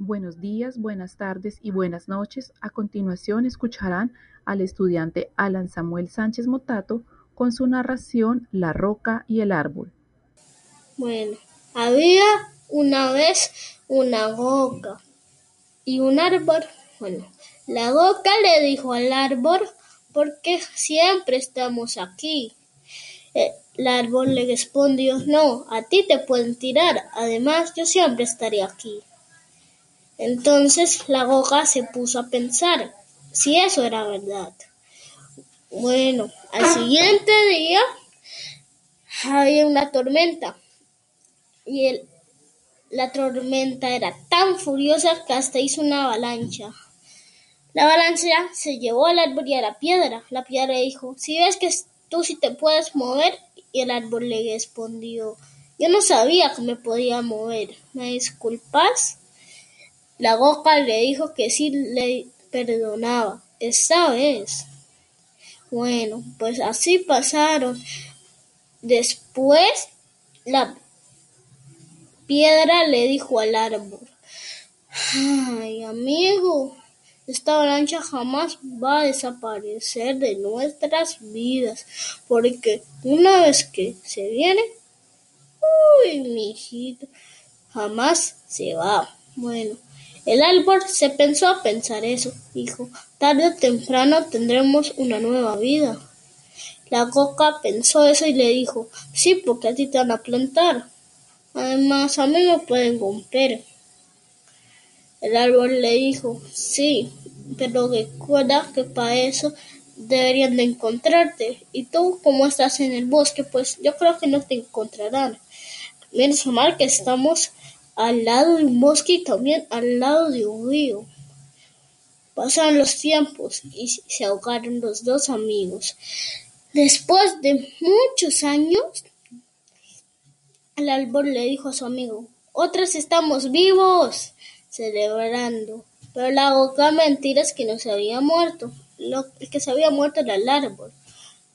Buenos días, buenas tardes y buenas noches. A continuación escucharán al estudiante Alan Samuel Sánchez Motato con su narración La roca y el árbol. Bueno, había una vez una roca y un árbol. Bueno, la roca le dijo al árbol, porque siempre estamos aquí? El árbol le respondió, no, a ti te pueden tirar, además yo siempre estaré aquí. Entonces la roca se puso a pensar si eso era verdad. Bueno, al siguiente día había una tormenta y la tormenta era tan furiosa que hasta hizo una avalancha. La avalancha se llevó al árbol y a la piedra. La piedra dijo, si ves que tú sí te puedes mover, y el árbol le respondió, yo no sabía que me podía mover. ¿Me disculpas? La roca le dijo que sí le perdonaba, esta vez. Bueno, pues así pasaron. Después la piedra le dijo al árbol, ay amigo, esta avalancha jamás va a desaparecer de nuestras vidas, porque una vez que se viene, uy, mi hijito, jamás se va. Bueno, el árbol se pensó a pensar eso, dijo, tarde o temprano tendremos una nueva vida. La coca pensó eso y le dijo, sí, porque a ti te van a plantar. Además, a mí me pueden romper. El árbol le dijo, sí, pero recuerda que para eso deberían de encontrarte. Y tú, como estás en el bosque, pues yo creo que no te encontrarán. Menos mal que estamos al lado de un bosque y también al lado de un río. Pasaron los tiempos y se ahogaron los dos amigos. Después de muchos años, el árbol le dijo a su amigo, otros estamos vivos, celebrando. Pero la boca mentira es que no se había muerto. Lo, que se había muerto era el árbol.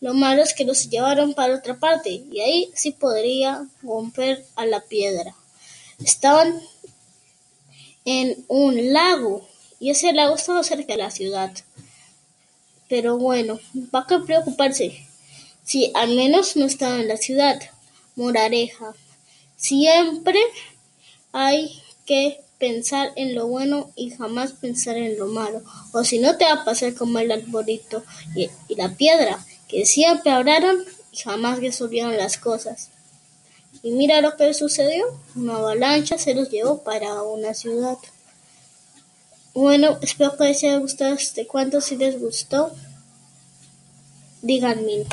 Lo malo es que los llevaron para otra parte y ahí sí podría romper a la piedra. Estaban en un lago y ese lago estaba cerca de la ciudad. Pero bueno, ¿para qué preocuparse? Si al menos no estaba en la ciudad. Morareja. Siempre hay que pensar en lo bueno y jamás pensar en lo malo. O si no te va a pasar como el arbolito y, y la piedra, que siempre hablaron y jamás resolvieron las cosas. Y mira lo que sucedió. Una avalancha se los llevó para una ciudad. Bueno, espero que les haya gustado este cuento. Si les gustó, díganme.